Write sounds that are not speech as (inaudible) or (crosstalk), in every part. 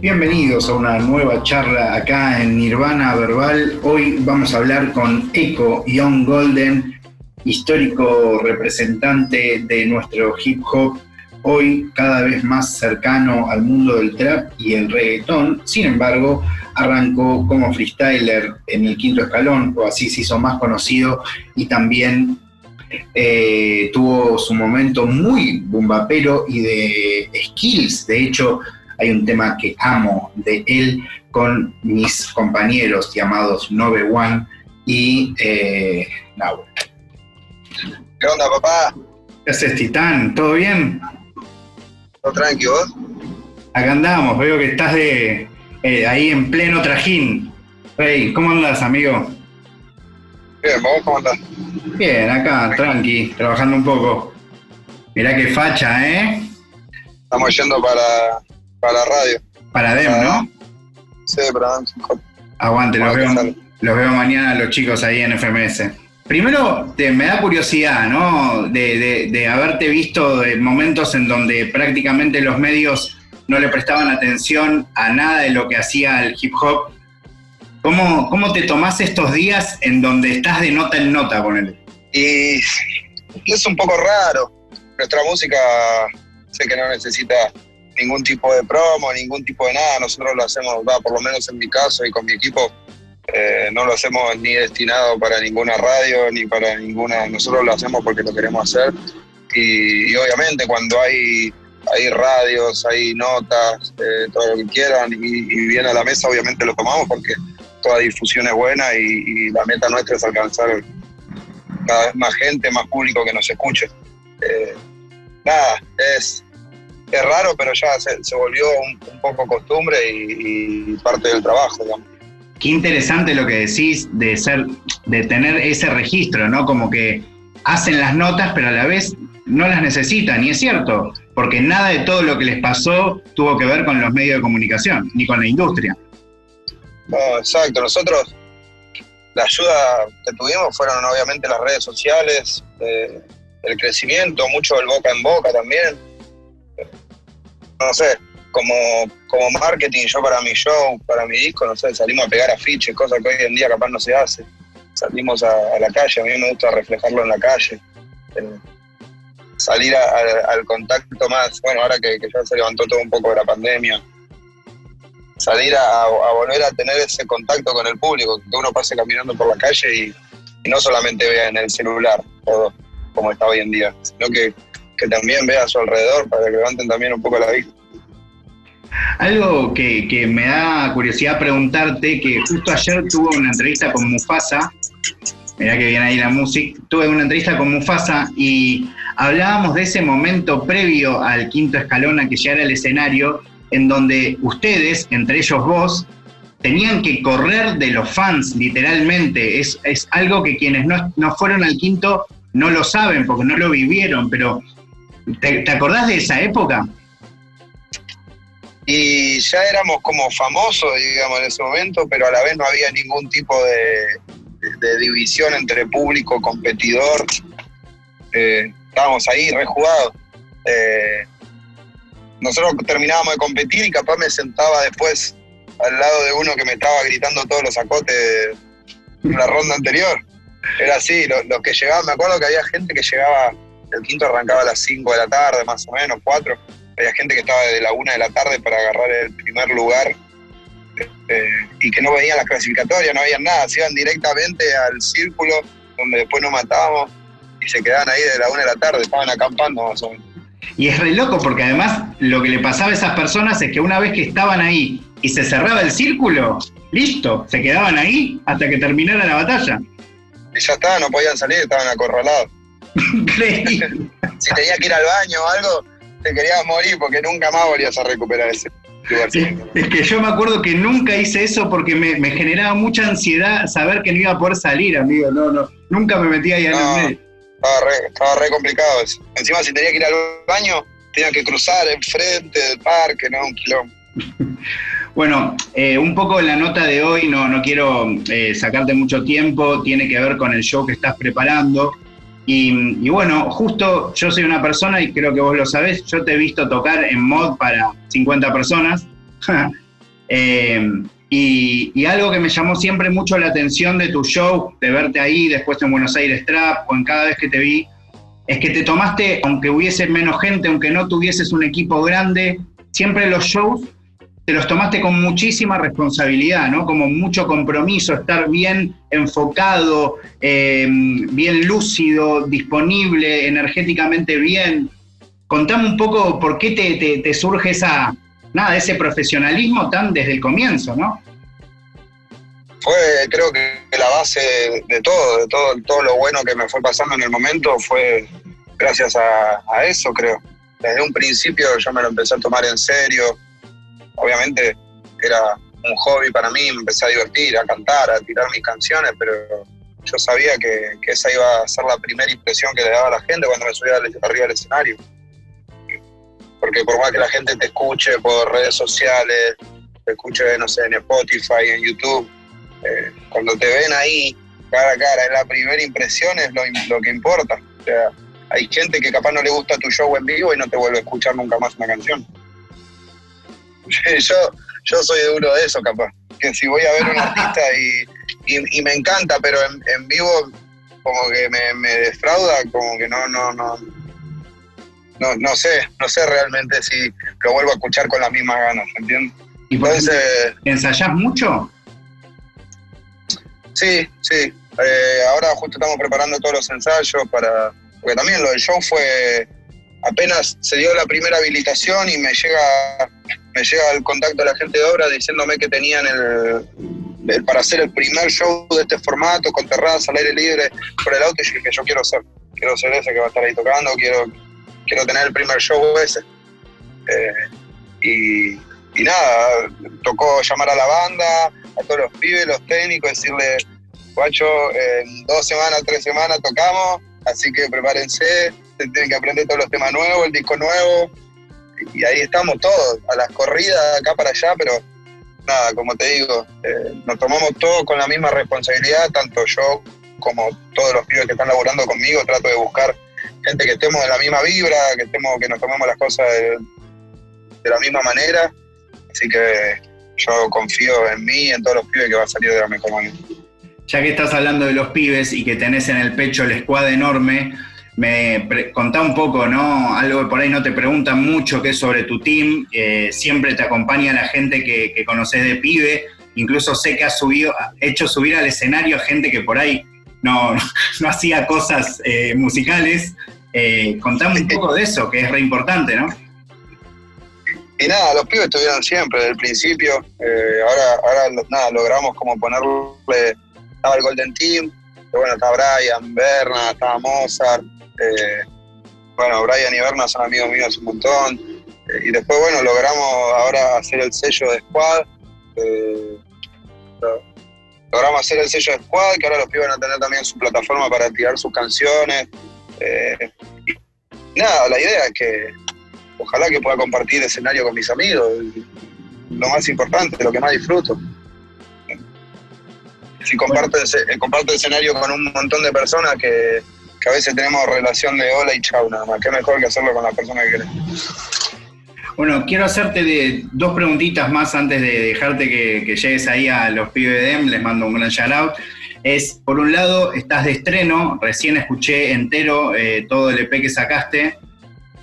Bienvenidos a una nueva charla acá en Nirvana Verbal. Hoy vamos a hablar con Echo Young Golden, histórico representante de nuestro hip hop, hoy cada vez más cercano al mundo del trap y el reggaetón. Sin embargo, arrancó como freestyler en el quinto escalón, o así se hizo más conocido, y también eh, tuvo su momento muy bumbapero y de skills. De hecho, hay un tema que amo de él con mis compañeros llamados Nove One y eh, ¿Qué onda, papá? ¿Qué haces, Titán? ¿Todo bien? ¿Todo tranquilo vos? Acá andamos, veo que estás de eh, ahí en pleno trajín. Hey, ¿cómo andas, amigo? Bien, ¿vos cómo andás? Bien, acá, tranqui, trabajando un poco. Mirá qué facha, ¿eh? Estamos yendo para, para la radio. Para DEM, ¿no? Sí, para DEM. Aguante, los veo, los veo mañana los chicos ahí en FMS. Primero, me da curiosidad, ¿no? De, haberte visto en momentos en donde prácticamente los medios no le prestaban atención a nada de lo que hacía el hip hop. ¿Cómo, cómo te tomás estos días en donde estás de nota en nota con él? Y es un poco raro. Nuestra música sé que no necesita ningún tipo de promo, ningún tipo de nada. Nosotros lo hacemos, va, por lo menos en mi caso y con mi equipo, eh, no lo hacemos ni destinado para ninguna radio, ni para ninguna... Nosotros lo hacemos porque lo queremos hacer. Y, obviamente cuando hay, hay radios, hay notas, eh, todo lo que quieran, y, viene a la mesa, obviamente lo tomamos porque toda difusión es buena y, la meta nuestra es alcanzar cada vez más gente, más público que nos escuche. Eh, nada, es, es raro, pero ya se, volvió un, poco costumbre y, y parte del trabajo, digamos qué interesante lo que decís de ser, de tener ese registro, ¿no? Como que hacen las notas, pero a la vez no las necesitan, y es cierto, porque nada de todo lo que les pasó tuvo que ver con los medios de comunicación, ni con la industria. No, exacto, nosotros la ayuda que tuvimos fueron obviamente las redes sociales, eh, el crecimiento, mucho del boca en boca también. No sé, como, como marketing, yo para mi show, para mi disco, no sé, salimos a pegar afiches, cosas que hoy en día capaz no se hace. Salimos a, la calle, a mí me gusta reflejarlo en la calle. Eh, salir al contacto más, bueno, ahora que, ya se levantó todo un poco de la pandemia, salir a, volver a tener ese contacto con el público, que uno pase caminando por la calle y, no solamente vea en el celular todo como está hoy en día, sino que, que también vea a su alrededor para que levanten también un poco la vista. Algo que, me da curiosidad preguntarte, que justo ayer tuve una entrevista con Mufasa, mirá que viene ahí la música, tuve una entrevista con Mufasa y hablábamos de ese momento previo al quinto escalón a que llegara el escenario, en donde ustedes, entre ellos vos, tenían que correr de los fans, literalmente. Es, algo que quienes no, fueron al quinto no lo saben porque no lo vivieron, pero ¿te acordás de esa época? y ya éramos como famosos, digamos, en ese momento, pero a la vez no había ningún tipo de, división entre público, competidor. Eh, estábamos ahí rejugados. Eh, nosotros terminábamos de competir y capaz me sentaba después al lado de uno que me estaba gritando todos los acotes de la ronda anterior. Era así, los, que llegaban, me acuerdo que había gente que llegaba, el quinto arrancaba a las 5 de la tarde, más o menos, 4 había gente que estaba desde la una de la tarde para agarrar el primer lugar eh, y que no veían las clasificatorias, no veían nada, se iban directamente al círculo donde después nos matábamos y se quedaban ahí desde la una de la tarde, estaban acampando más o menos. Y es re loco porque además lo que le pasaba a esas personas es que una vez que estaban ahí y se cerraba el círculo, listo, se quedaban ahí hasta que terminara la batalla. Y ya está, no podían salir, estaban acorralados. (laughs) Increíble. si tenía que ir al baño o algo, te querías morir porque nunca más volvías a recuperar ese lugar. Es, que yo me acuerdo que nunca hice eso porque me, generaba mucha ansiedad saber que no iba a poder salir, amigo. No, no, nunca me metía ahí en el medio. Estaba re, complicado eso. Encima, si tenía que ir al baño, tenía que cruzar enfrente del parque, ¿no? Un kilómetro. (laughs) Bueno, eh, un poco la nota de hoy, no, no quiero eh, sacarte mucho tiempo, tiene que ver con el show que estás preparando. Y, bueno, justo yo soy una persona, y creo que vos lo sabés, yo te he visto tocar en mod para 50 personas. (laughs) Eh, y, algo que me llamó siempre mucho la atención de tu show, de verte ahí, después en Buenos Aires Trap, o en cada vez que te vi, es que te tomaste, aunque hubiese menos gente, aunque no tuvieses un equipo grande, siempre los shows te los tomaste con muchísima responsabilidad, ¿no? Como mucho compromiso, estar bien enfocado, eh, bien lúcido, disponible, energéticamente bien. Contame un poco por qué te, surge esa, nada, ese profesionalismo tan desde el comienzo, ¿no? Fue, creo que la base de todo, de todo, todo lo bueno que me fue pasando en el momento fue gracias a eso, creo. Desde un principio yo me lo empecé a tomar en serio, obviamente era un hobby para mí, me empecé a divertir, a cantar, a tirar mis canciones, pero yo sabía que, esa iba a ser la primera impresión que le daba a la gente cuando me subía arriba del escenario. Porque por más que la gente te escuche por redes sociales, te escuche, no sé, en Spotify, en YouTube, eh, cuando te ven ahí cara a cara, es la primera impresión, es lo, lo que importa. O sea, hay gente que capaz no le gusta tu show en vivo y no te vuelve a escuchar nunca más una canción. (laughs) yo, yo soy de uno de esos, capaz. Que si voy a ver a un artista y, me encanta, pero en, vivo como que me, defrauda, como que no, no, no, no, no sé, no sé realmente si lo vuelvo a escuchar con las mismas ganas, ¿entiendes? ¿Y Entonces, ¿Ensayás mucho? Sí, sí. Eh, ahora justo estamos preparando todos los ensayos para. Porque también lo del show fue. Apenas se dio la primera habilitación y me llega me llega el contacto de la gente de obra diciéndome que tenían el, para hacer el primer show de este formato, con terraza, al aire libre, por el auto, y dije, yo quiero ser, quiero ser ese que va a estar ahí tocando, quiero, quiero tener el primer show ese. Eh, y, nada, tocó llamar a la banda, a todos los pibes, los técnicos, decirle, guacho, en dos semanas, tres semanas tocamos, así que prepárense, tienen que aprender todos los temas nuevos, el disco nuevo, y ahí estamos todos, a las corridas acá para allá, pero nada, como te digo, eh, nos tomamos todos con la misma responsabilidad, tanto yo como todos los pibes que están laburando conmigo, trato de buscar gente que estemos de la misma vibra, que estemos, que nos tomemos las cosas de, la misma manera. Así que yo confío en mí y en todos los pibes que va a salir de la mejor manera. Ya que estás hablando de los pibes y que tenés en el pecho el squad enorme, me contá un poco, ¿no? Algo que por ahí no te preguntan mucho, que es sobre tu team. siempre te acompaña la gente que, conoces de pibe. Incluso sé que has subido, hecho subir al escenario a gente que por ahí no, (laughs) no hacía cosas eh, musicales. Eh, contame un poco de eso, que es re importante, ¿no? Y nada, los pibes estuvieron siempre, desde el principio. Eh, ahora, ahora nada, logramos como ponerle. Estaba el Golden Team, bueno, estaba Brian, Berna, estaba Mozart, eh, bueno, Brian y Berna son amigos míos un montón. Eh, y después, bueno, logramos ahora hacer el sello de Squad. Eh, logramos hacer el sello de Squad, que ahora los pibes van a tener también su plataforma para tirar sus canciones. y nada, la idea es que ojalá que pueda compartir escenario con mis amigos. Lo más importante, lo que más disfruto. Si comparto, comparto escenario con un montón de personas que, que a veces tenemos relación de hola y chau nada más. Qué mejor que hacerlo con la persona que querés. Bueno, quiero hacerte de dos preguntitas más antes de dejarte que, llegues ahí a los pibes de les mando un gran shout out. Es, por un lado, estás de estreno, recién escuché entero eh, todo el EP que sacaste,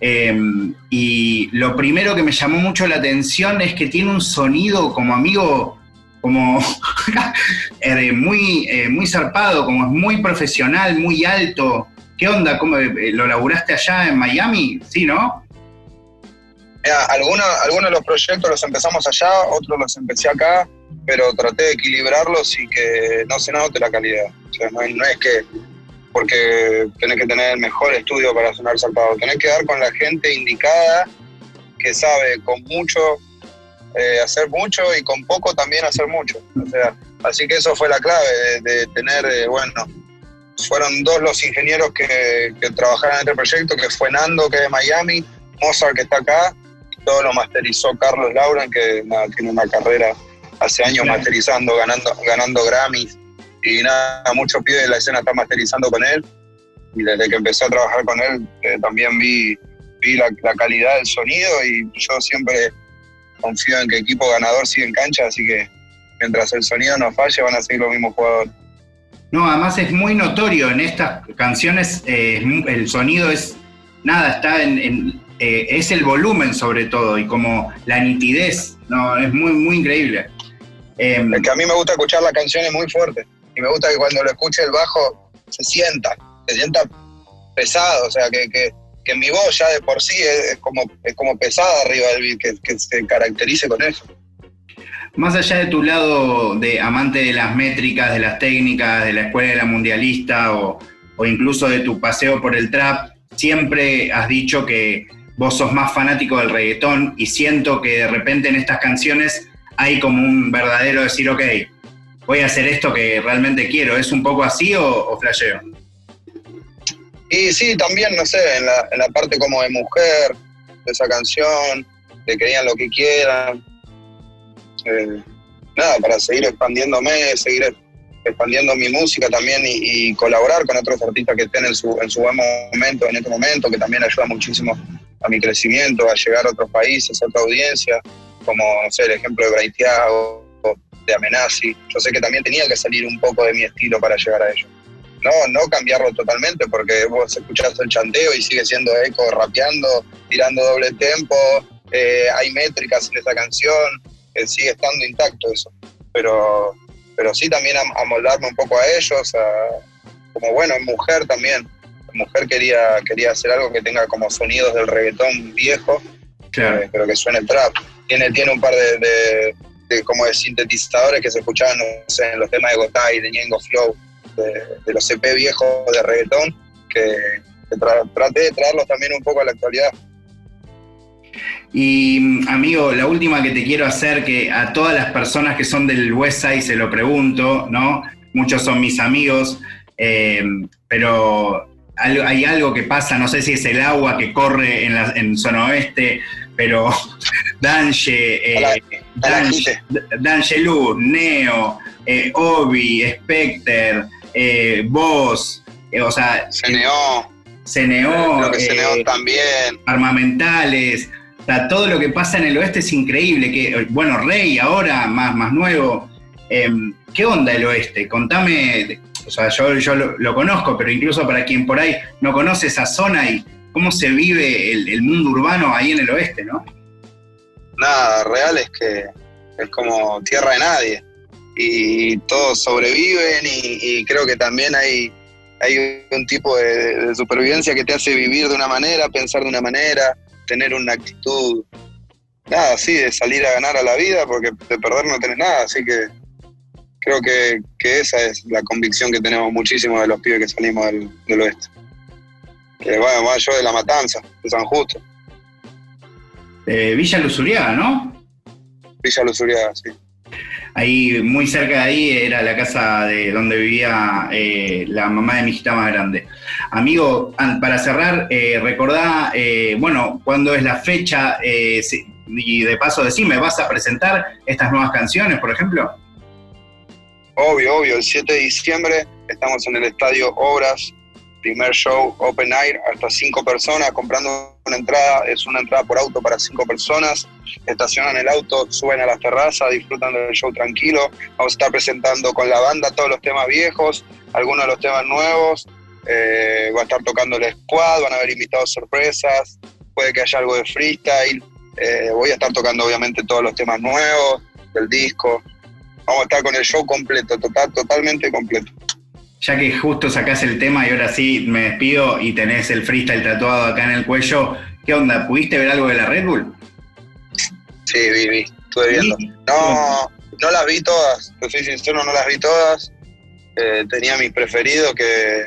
em, y lo primero que me llamó mucho la atención es que tiene un sonido como amigo, como (laughs) eh, muy, eh, muy zarpado, como es muy profesional, muy alto. ¿Qué onda? ¿Cómo, eh, ¿Lo laburaste allá en Miami? Sí, ¿no? algunos, algunos de los proyectos los empezamos allá, otros los empecé acá, pero traté de equilibrarlos y que no se note la calidad. O sea, no, es que porque tenés que tener el mejor estudio para sonar zarpado, tenés que dar con la gente indicada que sabe con mucho eh, hacer mucho y con poco también hacer mucho. O sea, así que eso fue la clave de, tener, eh, bueno, fueron dos los ingenieros que, que, trabajaron en este proyecto, que fue Nando, que es de Miami, Mozart, que está acá, todo lo masterizó Carlos Lauren, que tiene una carrera hace años masterizando, ganando, ganando Grammys, y nada, muchos pibes de la escena están masterizando con él, y desde que empecé a trabajar con él eh, también vi, vi la, la calidad del sonido y yo siempre confío en que equipo ganador sigue en cancha, así que mientras el sonido no falle van a seguir los mismos jugadores. No, además es muy notorio en estas canciones, eh, el sonido es, nada, está en, eh, es el volumen sobre todo y como la nitidez, no, es muy, muy increíble. Em, es que a mí me gusta escuchar las canciones muy fuerte y me gusta que cuando lo escuche el bajo se sienta, se sienta pesado, o sea, que, que, que mi voz ya de por sí es, como, es como pesada arriba del beat, que, se caracterice con eso. Más allá de tu lado de amante de las métricas, de las técnicas, de la escuela de la mundialista o, o incluso de tu paseo por el trap, siempre has dicho que vos sos más fanático del reggaetón y siento que de repente en estas canciones hay como un verdadero decir, ok, voy a hacer esto que realmente quiero. ¿Es un poco así o, o flasheo? Y sí, también, no sé, en la, en la parte como de mujer, de esa canción, de digan lo que quieran. Eh, nada, para seguir expandiéndome, seguir expandiendo mi música también y, colaborar con otros artistas que estén en su, en su buen momento, en este momento, que también ayuda muchísimo a mi crecimiento, a llegar a otros países, a otra audiencia, como, no sé, el ejemplo de Braithiago, de Amenazi. Yo sé que también tenía que salir un poco de mi estilo para llegar a ello. No, no cambiarlo totalmente, porque vos escuchás el chanteo y sigue siendo eco rapeando, tirando doble tempo, eh, hay métricas en esa canción, sigue estando intacto eso. Pero, pero sí también a, moldarme un poco a ellos, como bueno, en mujer también. En mujer quería, quería hacer algo que tenga como sonidos del reggaetón viejo, eh, pero que suene trap. Tiene, tiene un par de, como de sintetizadores que se escuchaban en los temas de Gotay, de Ñengo Flow, de, los CP viejos de reggaetón, que, traté de traerlos también un poco a la actualidad. Y amigo, la última que te quiero hacer, que a todas las personas que son del West Side se lo pregunto, ¿no? Muchos son mis amigos, eh, pero hay algo que pasa, no sé si es el agua que corre en, la, en zona oeste, pero (laughs) Danche, eh, Lu, Neo, eh, Obi, Specter, eh, Voz, eh, o sea... CNO. CNO. CNO también. Armamentales, todo lo que pasa en el oeste es increíble. Que, bueno, Rey ahora, más, más nuevo. Em, ¿Qué onda el oeste? Contame, o sea, yo, yo lo, conozco, pero incluso para quien por ahí no conoce esa zona y cómo se vive el, mundo urbano ahí en el oeste, ¿no? Nada, real es que es como tierra de nadie y todos sobreviven y, creo que también hay, hay un tipo de supervivencia que te hace vivir de una manera, pensar de una manera, tener una actitud, nada, así, de salir a ganar a la vida, porque de perder no tenés nada, así que creo que, esa es la convicción que tenemos muchísimo de los pibes que salimos del, oeste. Que bueno, más yo de La Matanza, de San Justo. Villa Luzuriaga, ¿no? Villa Luzuriaga, sí. Ahí, muy cerca de ahí, era la casa de donde vivía eh, la mamá de mi hijita más grande. Amigo, para cerrar, eh, recordá, eh, bueno, cuándo es la fecha eh, y de paso decime, ¿vas a presentar estas nuevas canciones, por ejemplo? Obvio, obvio, el 7 de diciembre estamos en el Estadio Obras primer show open air, hasta cinco personas comprando una entrada, es una entrada por auto para cinco personas, estacionan el auto, suben a las terrazas, disfrutan del show tranquilo, vamos a estar presentando con la banda todos los temas viejos, algunos de los temas nuevos, eh, va a estar tocando el squad, van a haber invitados sorpresas, puede que haya algo de freestyle, eh, voy a estar tocando obviamente todos los temas nuevos del disco, vamos a estar con el show completo, total, totalmente completo ya que justo sacás el tema y ahora sí me despido y tenés el freestyle tatuado acá en el cuello, ¿qué onda? ¿Pudiste ver algo de la Red Bull? Sí, vi, vi, estuve viendo. No, no las vi todas, te soy sincero, no las vi todas. Eh, tenía mis preferidos que,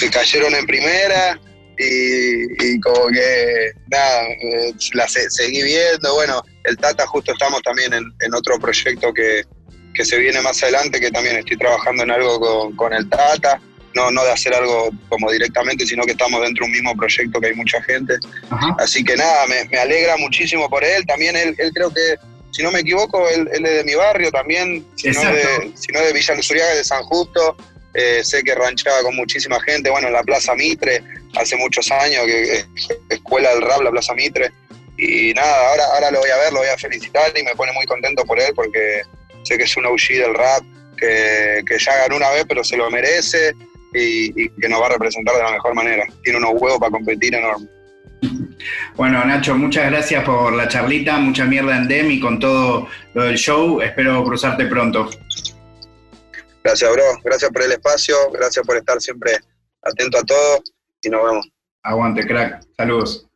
que cayeron en primera y, como que nada, eh, las seguí viendo. Bueno, el Tata justo estamos también en otro proyecto que, que se viene más adelante, que también estoy trabajando en algo con, el Tata, no, no de hacer algo como directamente, sino que estamos dentro de un mismo proyecto que hay mucha gente. Así que nada, me, alegra muchísimo por él. También él, él creo que, si no me equivoco, él, es de mi barrio también, si no, de, si no de Villa Luzuriaga, de San Justo. Eh, sé que ranchaba con muchísima gente, bueno, en la Plaza Mitre, hace muchos años, que escuela del rap, la Plaza Mitre. y nada, ahora, ahora lo voy a ver, lo voy a felicitar y me pone muy contento por él porque sé que es un OG del rap, que, ya ganó una vez pero se lo merece y, que nos va a representar de la mejor manera. Tiene unos huevos para competir enormes. Bueno, Nacho, muchas gracias por la charlita, mucha mierda en DEM y con todo lo del show. Espero cruzarte pronto. Gracias, bro. Gracias por el espacio, gracias por estar siempre atento a todo y nos vemos. Aguante, crack. Saludos.